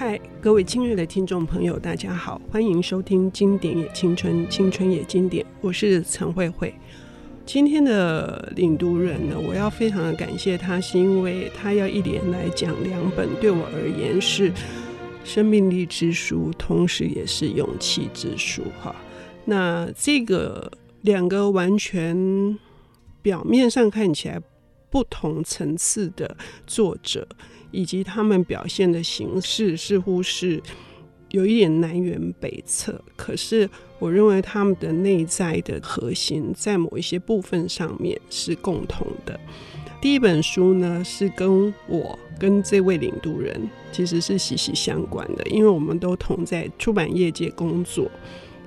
嗨，各位亲爱的听众朋友，大家好，欢迎收听《经典也青春，青春也经典》，我是陈慧慧。今天的领读人呢，我要非常的感谢他，是因为他要一连来讲两本，对我而言是生命力之书，同时也是勇气之书。哈，那这个两个完全表面上看起来不同层次的作者。以及他们表现的形式似乎是有一点南辕北辙，可是我认为他们的内在的核心在某一些部分上面是共同的。第一本书呢，是跟我跟这位领读人其实是息息相关的，因为我们都同在出版业界工作。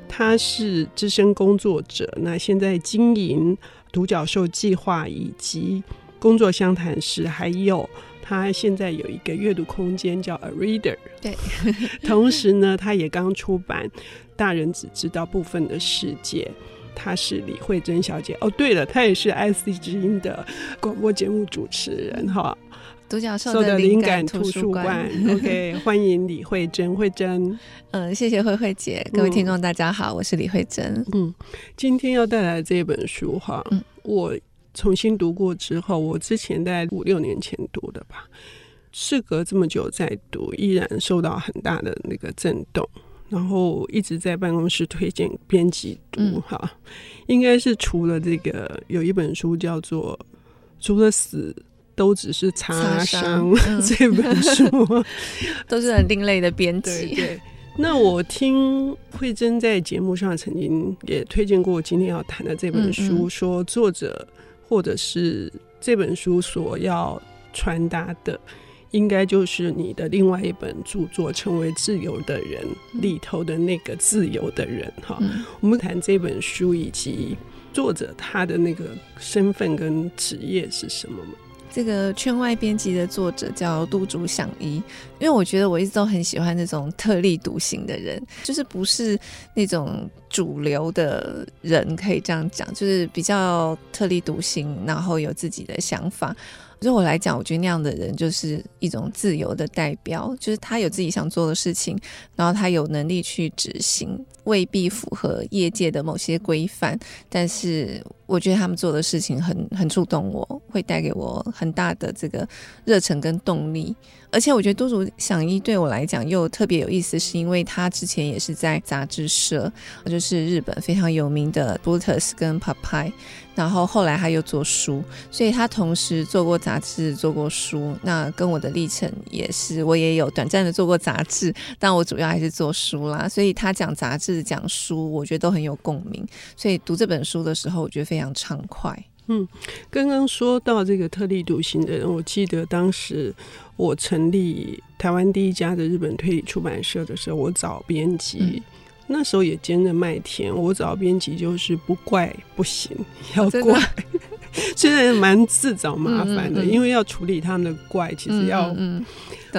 他是资深工作者，那现在经营独角兽计划以及工作相谈室，还有。他现在有一个阅读空间叫 A Reader，对。同时呢，他也刚出版《大人只知道部分的世界》，他是李慧珍小姐。哦，对了，她也是 IC 之音的广播节目主持人哈。独角兽的灵感图书馆，OK，欢迎李慧珍，慧珍。嗯，谢谢慧慧姐，各位听众大家好，嗯、我是李慧珍。嗯，今天要带来这本书哈，嗯、我。重新读过之后，我之前大概五六年前读的吧，事隔这么久再读，依然受到很大的那个震动，然后一直在办公室推荐编辑读哈。嗯、应该是除了这个，有一本书叫做《除了死都只是擦伤》嗯、这本书，都是很另类的编辑。对，那我听慧珍在节目上曾经也推荐过今天要谈的这本书，嗯嗯说作者。或者是这本书所要传达的，应该就是你的另外一本著作《成为自由的人》里头的那个自由的人哈。嗯、我们谈这本书以及作者他的那个身份跟职业是什么吗？这个圈外编辑的作者叫都竹响一，因为我觉得我一直都很喜欢那种特立独行的人，就是不是那种主流的人，可以这样讲，就是比较特立独行，然后有自己的想法。对我来讲，我觉得那样的人就是一种自由的代表，就是他有自己想做的事情，然后他有能力去执行，未必符合业界的某些规范，但是我觉得他们做的事情很很触动我，会带给我很大的这个热忱跟动力。而且我觉得都主响一对我来讲又特别有意思，是因为他之前也是在杂志社，就是日本非常有名的 Brutus 跟 Popeye，然后后来他又做书，所以他同时做过杂志，做过书。那跟我的历程也是，我也有短暂的做过杂志，但我主要还是做书啦。所以他讲杂志、讲书，我觉得都很有共鸣。所以读这本书的时候，我觉得非常畅快。嗯，刚刚说到这个特立独行的人，我记得当时我成立台湾第一家的日本推理出版社的时候，我找编辑，嗯、那时候也兼着麦田。我找编辑就是不怪不行，要怪，虽然蛮自找麻烦的，嗯嗯嗯，因为要处理他们的怪，其实要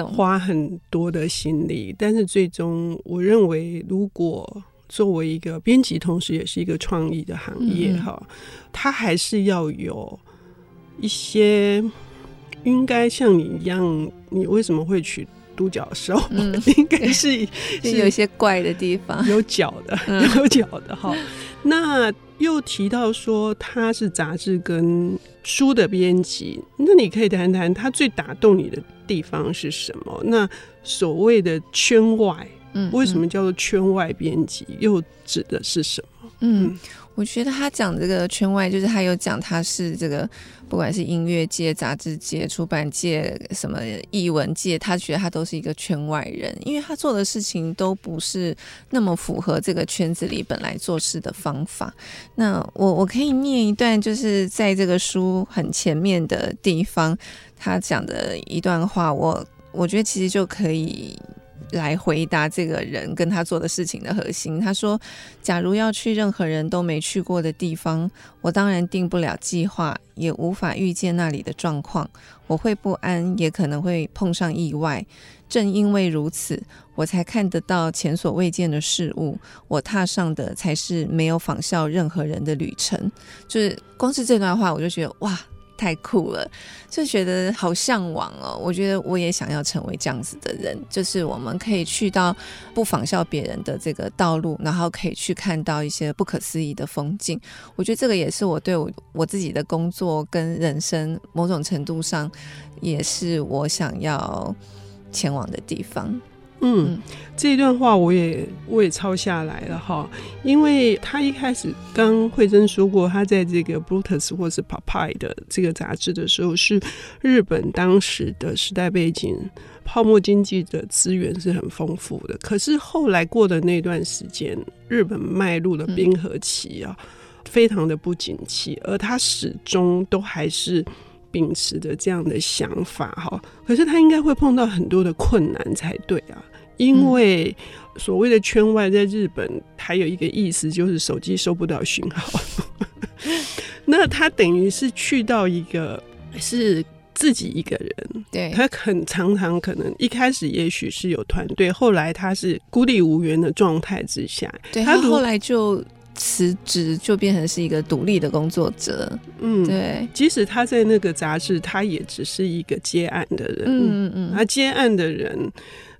花很多的心力。但是最终，我认为如果作为一个编辑，同时也是一个创意的行业，哈、嗯，他还是要有一些应该像你一样，你为什么会取独角兽？嗯、应该是 是有一些怪的地方，有脚的，有脚的哈。嗯、那又提到说他是杂志跟书的编辑，那你可以谈谈他最打动你的地方是什么？那所谓的圈外。嗯，为什么叫做圈外编辑？又指的是什么？嗯，我觉得他讲这个圈外，就是他有讲他是这个，不管是音乐界、杂志界、出版界、什么译文界，他觉得他都是一个圈外人，因为他做的事情都不是那么符合这个圈子里本来做事的方法。那我我可以念一段，就是在这个书很前面的地方，他讲的一段话，我我觉得其实就可以。来回答这个人跟他做的事情的核心。他说：“假如要去任何人都没去过的地方，我当然定不了计划，也无法预见那里的状况。我会不安，也可能会碰上意外。正因为如此，我才看得到前所未见的事物。我踏上的才是没有仿效任何人的旅程。”就是光是这段话，我就觉得哇，太酷了，就觉得好向往哦。我觉得我也想要成为这样子的人，就是我们可以去到不仿效别人的这个道路，然后可以去看到一些不可思议的风景。我觉得这个也是我对我我自己的工作跟人生某种程度上，也是我想要前往的地方。嗯，这一段话我也我也抄下来了哈，因为他一开始刚慧珍说过，他在这个 Brutus 或是 Popeye 的这个杂志的时候，是日本当时的时代背景，泡沫经济的资源是很丰富的。可是后来过的那段时间，日本迈入了冰河期啊，非常的不景气，而他始终都还是秉持着这样的想法哈。可是他应该会碰到很多的困难才对啊。因为所谓的圈外，在日本还有一个意思，就是手机收不到讯号。那他等于是去到一个是自己一个人，对，他很常常可能一开始也许是有团队，后来他是孤立无援的状态之下，对，他后来就辞职，就变成是一个独立的工作者。嗯，对，即使他在那个杂志，他也只是一个接案的人。嗯嗯嗯，他接案的人。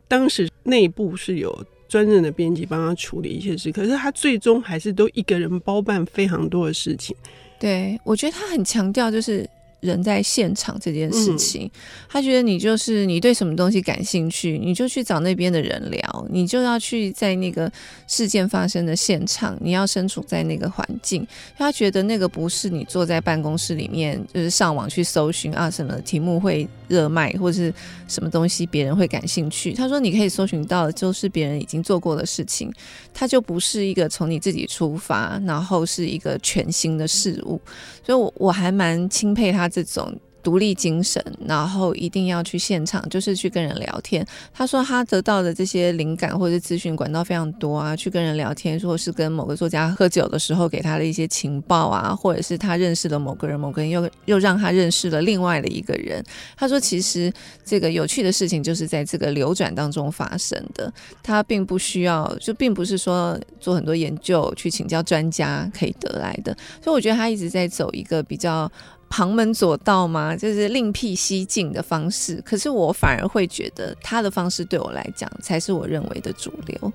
当时内部是有专任的编辑帮他处理一些事，可是他最终还是都一个人包办非常多的事情。对，我觉得他很强调就是。人在现场这件事情，他觉得你就是你对什么东西感兴趣，你就去找那边的人聊，你就要去在那个事件发生的现场，你要身处在那个环境。他觉得那个不是你坐在办公室里面，就是上网去搜寻啊什么题目会热卖，或是什么东西别人会感兴趣。他说你可以搜寻到的就是别人已经做过的事情，他就不是一个从你自己出发，然后是一个全新的事物。所以我我还蛮钦佩他。这种独立精神，然后一定要去现场，就是去跟人聊天。他说他得到的这些灵感或者资讯管道非常多啊，去跟人聊天，或是跟某个作家喝酒的时候给他的一些情报啊，或者是他认识了某个人，某个人又又让他认识了另外的一个人。他说，其实这个有趣的事情就是在这个流转当中发生的，他并不需要，就并不是说做很多研究去请教专家可以得来的。所以我觉得他一直在走一个比较。旁门左道吗？就是另辟蹊径的方式。可是我反而会觉得他的方式对我来讲才是我认为的主流。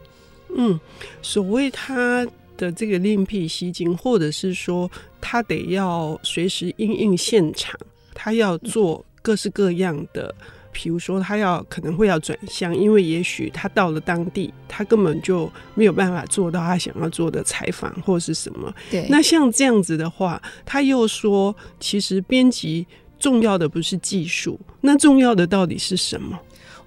嗯，所谓他的这个另辟蹊径，或者是说他得要随时应应现场，他要做各式各样的。比如说，他要可能会要转向，因为也许他到了当地，他根本就没有办法做到他想要做的采访或是什么。对，那像这样子的话，他又说，其实编辑重要的不是技术，那重要的到底是什么？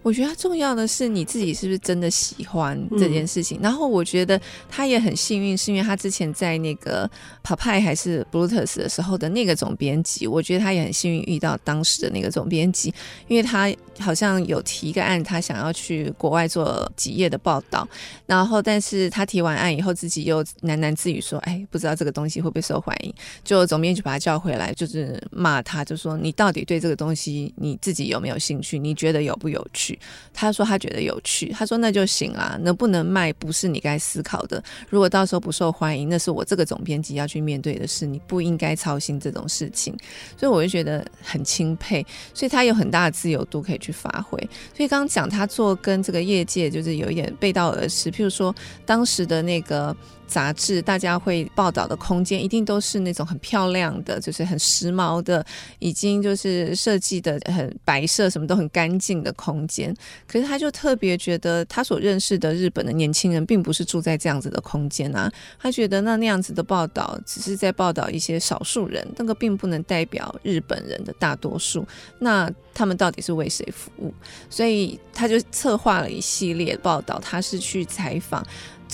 我觉得重要的是你自己是不是真的喜欢这件事情。嗯、然后我觉得他也很幸运，是因为他之前在那个 Popeye 还是 Brutus 的时候的那个总编辑，我觉得他也很幸运遇到当时的那个总编辑，因为他好像有提一个案，他想要去国外做几页的报道，然后但是他提完案以后，自己又喃喃自语说：“哎，不知道这个东西会不会受欢迎。”就总编辑把他叫回来，就是骂他，就说：“你到底对这个东西你自己有没有兴趣？你觉得有不有趣？”他说他觉得有趣，他说那就行啦，能不能卖不是你该思考的。如果到时候不受欢迎，那是我这个总编辑要去面对的事，你不应该操心这种事情。所以我就觉得很钦佩，所以他有很大的自由度可以去发挥。所以刚刚讲他做跟这个业界就是有一点背道而驰，譬如说当时的那个。杂志大家会报道的空间一定都是那种很漂亮的，就是很时髦的，已经就是设计的很白色，什么都很干净的空间。可是他就特别觉得，他所认识的日本的年轻人并不是住在这样子的空间啊。他觉得那那样子的报道只是在报道一些少数人，那个并不能代表日本人的大多数。那他们到底是为谁服务？所以他就策划了一系列报道，他是去采访。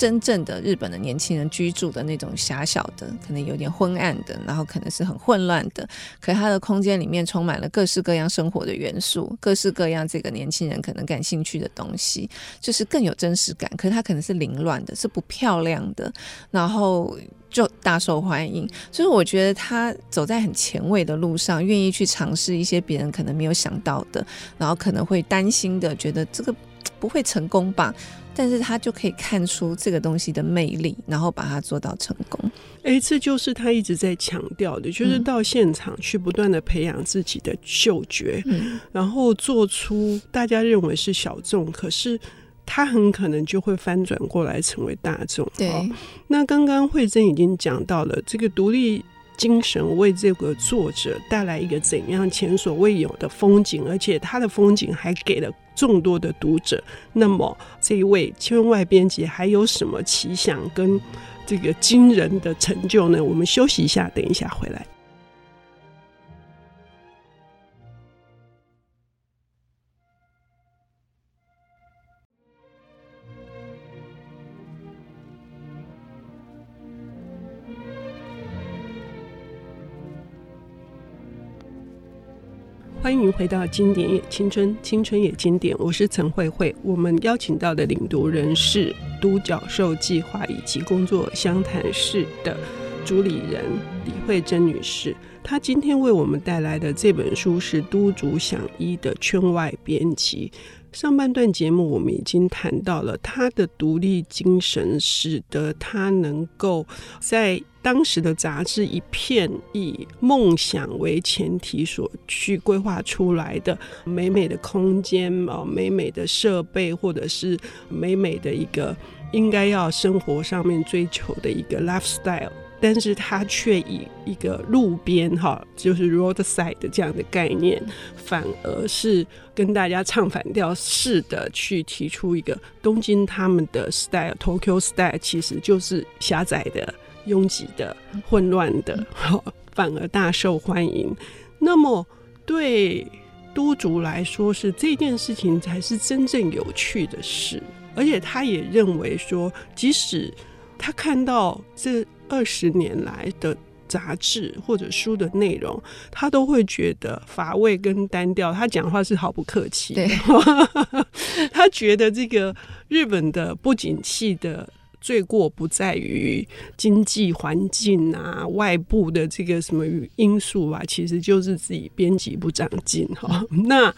真正的日本的年轻人居住的那种狭小的，可能有点昏暗的，然后可能是很混乱的。可是它的空间里面充满了各式各样生活的元素，各式各样这个年轻人可能感兴趣的东西，就是更有真实感。可是它可能是凌乱的，是不漂亮的，然后就大受欢迎。所以我觉得他走在很前卫的路上，愿意去尝试一些别人可能没有想到的，然后可能会担心的，觉得这个不会成功吧。但是他就可以看出这个东西的魅力，然后把它做到成功。哎，这就是他一直在强调的，就是到现场去不断的培养自己的嗅觉，嗯、然后做出大家认为是小众，可是他很可能就会翻转过来成为大众。对，哦、那刚刚慧珍已经讲到了这个独立精神为这个作者带来一个怎样前所未有的风景，而且他的风景还给了众多的读者。那么这一位圈外编辑还有什么奇想跟这个惊人的成就呢？我们休息一下，等一下回来。欢迎回到《经典也青春，青春也经典》。我是陈慧慧。我们邀请到的领读人是独角兽计划以及工作相谈室的主理人李慧珍女士。她今天为我们带来的这本书是都主想一的圈外编辑。上半段节目我们已经谈到了她的独立精神，使得她能够在。当时的杂志一片以梦想为前提所去规划出来的美美的空间啊，美美的设备，或者是美美的一个应该要生活上面追求的一个 lifestyle，但是它却以一个路边哈，就是 roadside 的这样的概念，反而是跟大家唱反调似的去提出一个东京他们的 style，Tokyo style 其实就是狭窄的。拥挤的、混乱的，好，反而大受欢迎。那么，对都筑来说，是这件事情才是真正有趣的事。而且，他也认为说，即使他看到这二十年来的杂志或者书的内容，他都会觉得乏味跟单调。他讲话是毫不客气，对 他觉得这个日本的不景气的。罪过不在于经济环境啊，外部的这个什么因素啊，其实就是自己编辑不长进哈。那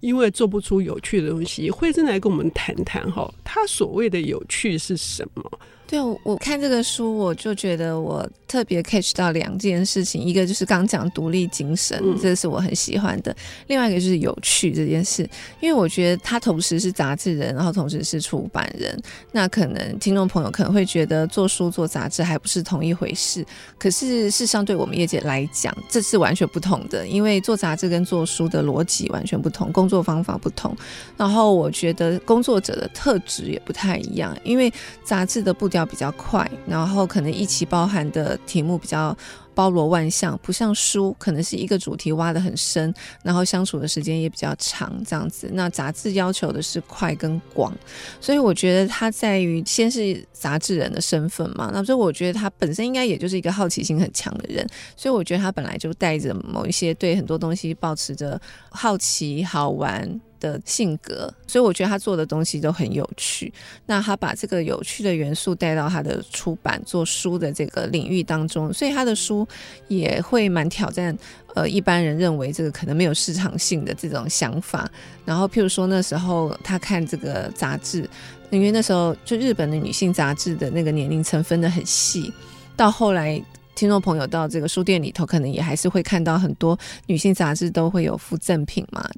因为做不出有趣的东西，惠珍来跟我们谈谈哈，他所谓的有趣是什么？对，我看这个书，我就觉得我特别 catch 到两件事情，一个就是刚讲独立精神，这是我很喜欢的；另外一个就是有趣这件事，因为我觉得他同时是杂志人，然后同时是出版人。那可能听众朋友可能会觉得做书做杂志还不是同一回事，可是事实上对我们业界来讲，这是完全不同的，因为做杂志跟做书的逻辑完全不同，工作方法不同。然后我觉得工作者的特质也不太一样，因为杂志的步调。要比较快，然后可能一期包含的题目比较包罗万象，不像书，可能是一个主题挖得很深，然后相处的时间也比较长，这样子。那杂志要求的是快跟广，所以我觉得他在于先是杂志人的身份嘛，那所以我觉得他本身应该也就是一个好奇心很强的人，所以我觉得他本来就带着某一些对很多东西抱持着好奇、好玩的性格，所以我觉得他做的东西都很有趣。那他把这个有趣的元素带到他的出版做书的这个领域当中，所以他的书也会蛮挑战呃一般人认为这个可能没有市场性的这种想法。然后譬如说那时候他看这个杂志，因为那时候就日本的女性杂志的那个年龄层分得很细，到后来。听众朋友到这个书店里头，可能也还是会看到很多女性杂志都会有附赠品嘛。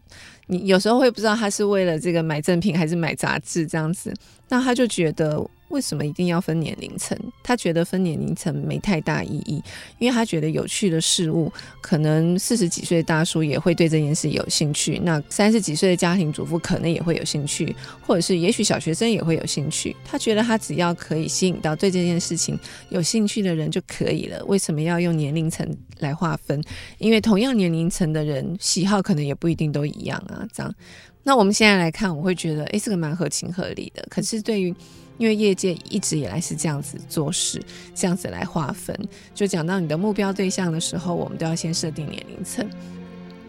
你有时候会不知道他是为了这个买赠品还是买杂志这样子，那他就觉得。为什么一定要分年龄层？他觉得分年龄层没太大意义，因为他觉得有趣的事物，可能四十几岁的大叔也会对这件事有兴趣，那三十几岁的家庭主妇可能也会有兴趣，或者是也许小学生也会有兴趣。他觉得他只要可以吸引到对这件事情有兴趣的人就可以了。为什么要用年龄层来划分？因为同样年龄层的人喜好可能也不一定都一样啊。这样，那我们现在来看，我会觉得，诶，这个蛮合情合理的。可是对于因为业界一直以来是这样子做事，这样子来划分。就讲到你的目标对象的时候，我们都要先设定年龄层。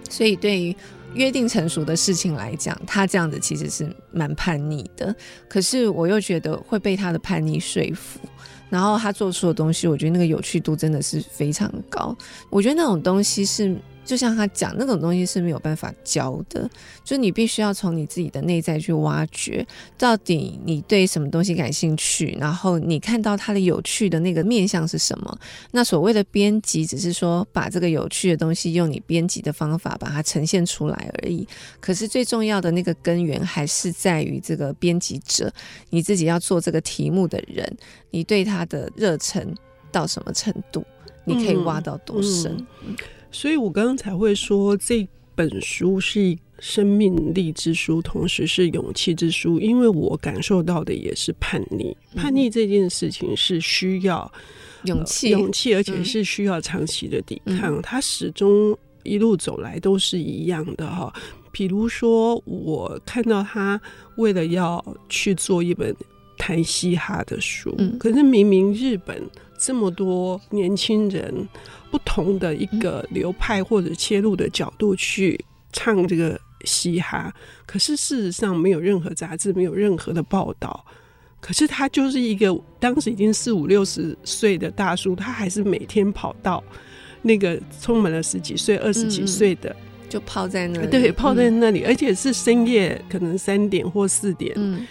所以对于约定成熟的事情来讲，他这样子其实是蛮叛逆的。可是我又觉得会被他的叛逆说服。然后他做出的东西，我觉得那个有趣度真的是非常高。我觉得那种东西是就像他讲那种东西是没有办法教的，就你必须要从你自己的内在去挖掘，到底你对什么东西感兴趣，然后你看到它的有趣的那个面向是什么。那所谓的编辑，只是说把这个有趣的东西用你编辑的方法把它呈现出来而已。可是最重要的那个根源还是在于这个编辑者，你自己要做这个题目的人，你对他的热忱到什么程度，你可以挖到多深。嗯嗯所以我刚刚才会说这本书是生命力之书，同时是勇气之书，因为我感受到的也是叛逆。叛逆这件事情是需要勇气，呃，勇气，而且是需要长期的抵抗。它始终一路走来都是一样的哈。比如说，我看到他为了要去做一本谈嘻哈的书，可是明明日本这么多年轻人。不同的一个流派或者切入的角度去唱这个嘻哈，可是事实上没有任何杂志，没有任何的报道。可是他就是一个当时已经四五六十岁的大叔，他还是每天跑到那个充满了十几岁、二十几岁的，就泡在那里，对，泡在那里，而且是深夜，可能三点或四点。嗯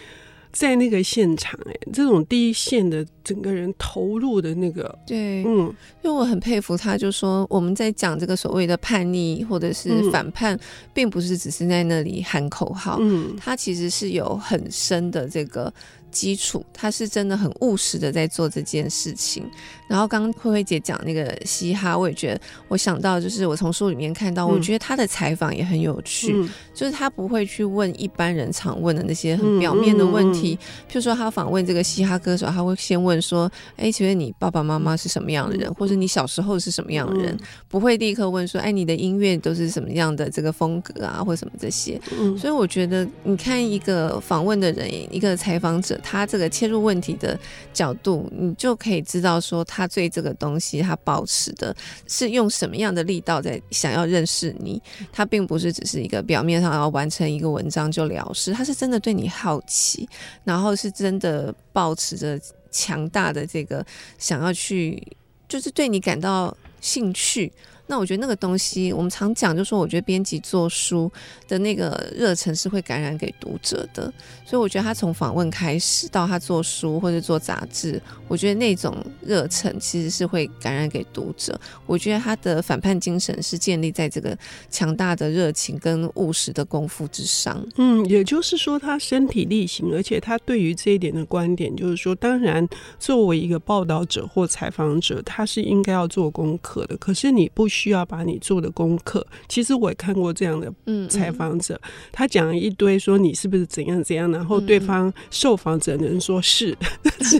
在那个现场，哎，这种第一线的整个人投入的那个，对，嗯，因为我很佩服他，就说我们在讲这个所谓的叛逆或者是反叛，嗯、并不是只是在那里喊口号，嗯，他其实是有很深的这个。基础，他是真的很务实的在做这件事情。然后刚刚慧慧姐讲那个嘻哈，我也觉得，我想到就是我从书里面看到，我觉得他的采访也很有趣，嗯、就是他不会去问一般人常问的那些很表面的问题。譬如说，他访问这个嘻哈歌手，他会先问说：“哎，请问你爸爸妈妈是什么样的人？或者你小时候是什么样的人？”不会立刻问说：“哎，你的音乐都是什么样的这个风格啊，或什么这些？”嗯、所以我觉得，你看一个访问的人，一个采访者。他这个切入问题的角度，你就可以知道说，他对这个东西他保持的是用什么样的力道在想要认识你。他并不是只是一个表面上要完成一个文章就了事，他是真的对你好奇，然后是真的保持着强大的这个想要去，就是对你感到兴趣。那我觉得那个东西，我们常讲，就说，我觉得编辑做书的那个热忱是会感染给读者的。所以我觉得他从访问开始到他做书或者做杂志，我觉得那种热忱其实是会感染给读者。我觉得他的反叛精神是建立在这个强大的热情跟务实的功夫之上。嗯，也就是说，他身体力行，而且他对于这一点的观点就是说，当然作为一个报道者或采访者，他是应该要做功课的。可是你不需需要把你做的功课，其实我也看过这样的采访者，嗯嗯、他讲了一堆，说你是不是怎样怎样，然后对方受访者能说是，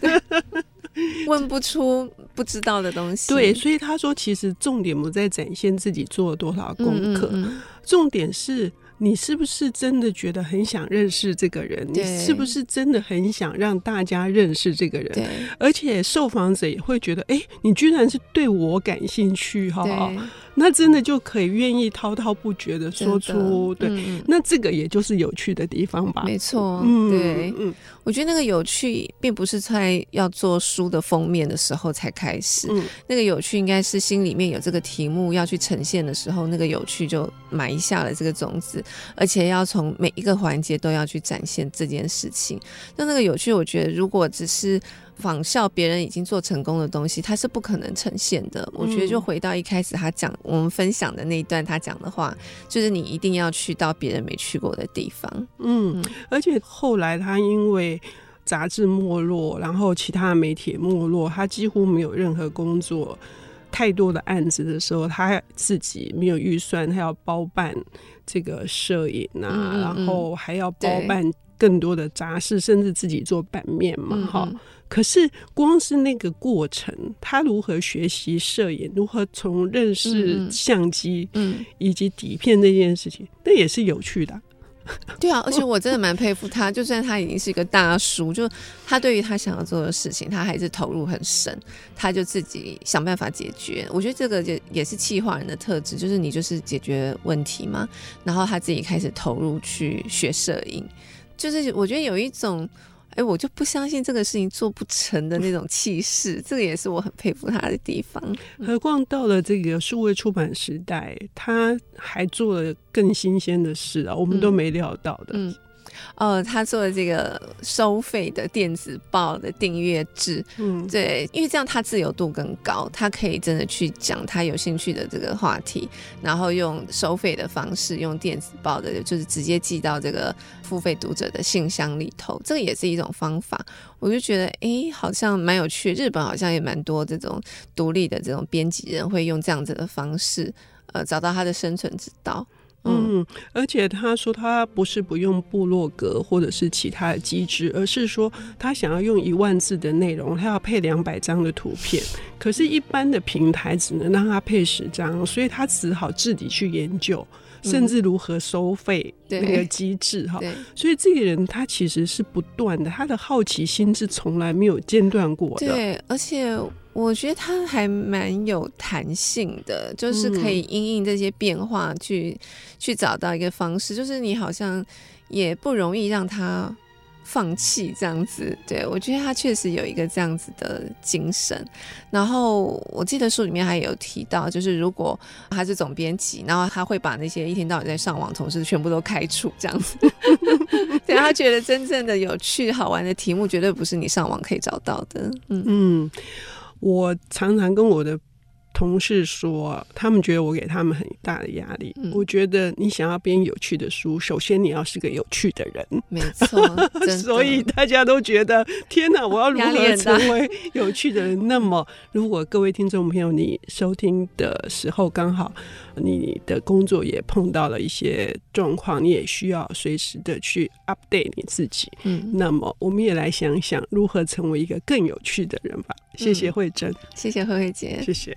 嗯、问不出不知道的东西。对，所以他说，其实重点不在展现自己做了多少功课，嗯嗯嗯、重点是。你是不是真的觉得很想认识这个人？你是不是真的很想让大家认识这个人？而且受访者也会觉得，哎、欸，你居然是对我感兴趣，哈。那真的就可以愿意滔滔不绝的说出，对，嗯、那这个也就是有趣的地方吧？没错，嗯，对，嗯，我觉得那个有趣并不是在要做书的封面的时候才开始，嗯，那个有趣应该是心里面有这个题目要去呈现的时候，那个有趣就埋下了这个种子，而且要从每一个环节都要去展现这件事情。那那个有趣，我觉得如果只是。仿效别人已经做成功的东西，它是不可能呈现的。我觉得就回到一开始他讲我们分享的那一段，他讲的话，就是你一定要去到别人没去过的地方。嗯，而且后来他因为杂志没落，然后其他媒体没落，他几乎没有任何工作，太多的案子的时候，他自己没有预算，他要包办这个摄影啊，嗯嗯嗯，然后还要包办更多的杂事，甚至自己做版面嘛，哈、嗯。可是，光是那个过程，他如何学习摄影，如何从认识相机，嗯，以及底片这件事情，那也是有趣的。对啊，而且 我真的蛮佩服他，就算他已经是一个大叔，就他对于他想要做的事情，他还是投入很深，他就自己想办法解决。我觉得这个也也是气化人的特质，就是你就是解决问题嘛，然后他自己开始投入去学摄影，就是我觉得有一种。哎，我就不相信这个事情做不成的那种气势，这个也是我很佩服他的地方。何况到了这个数位出版时代，他还做了更新鲜的事啊，我们都没料到的。嗯。嗯哦，他做的这个收费的电子报的订阅制，嗯，对，因为这样他自由度更高，他可以真的去讲他有兴趣的这个话题，然后用收费的方式，用电子报的，就是直接寄到这个付费读者的信箱里头，这个也是一种方法。我就觉得，哎，好像蛮有趣。日本好像也蛮多这种独立的这种编辑人会用这样子的方式，呃，找到他的生存之道。嗯，而且他说他不是不用部落格或者是其他的机制，而是说他想要用一万字的内容，他要配两百张的图片，可是，一般的平台只能让他配十张，所以他只好自己去研究，甚至如何收费那个机制哈。所以这个人他其实是不断的，他的好奇心是从来没有间断过的。对，而且。我觉得他还蛮有弹性的，就是可以因应这些变化去、嗯、去找到一个方式，就是你好像也不容易让他放弃这样子。对，我觉得他确实有一个这样子的精神。然后我记得书里面还有提到，就是如果他是总编辑，然后他会把那些一天到晚在上网同事全部都开除这样子。对，他觉得真正的有趣好玩的题目绝对不是你上网可以找到的。嗯嗯。我常常跟我的同事说，他们觉得我给他们很大的压力。嗯、我觉得你想要编有趣的书，首先你要是个有趣的人，没错。所以大家都觉得，天哪，我要如何成为有趣的人？那么，如果各位听众朋友，你收听的时候刚好你的工作也碰到了一些状况，你也需要随时的去 update 你自己。嗯，那么我们也来想想如何成为一个更有趣的人吧。谢谢慧珍，嗯、谢谢慧慧姐，谢谢。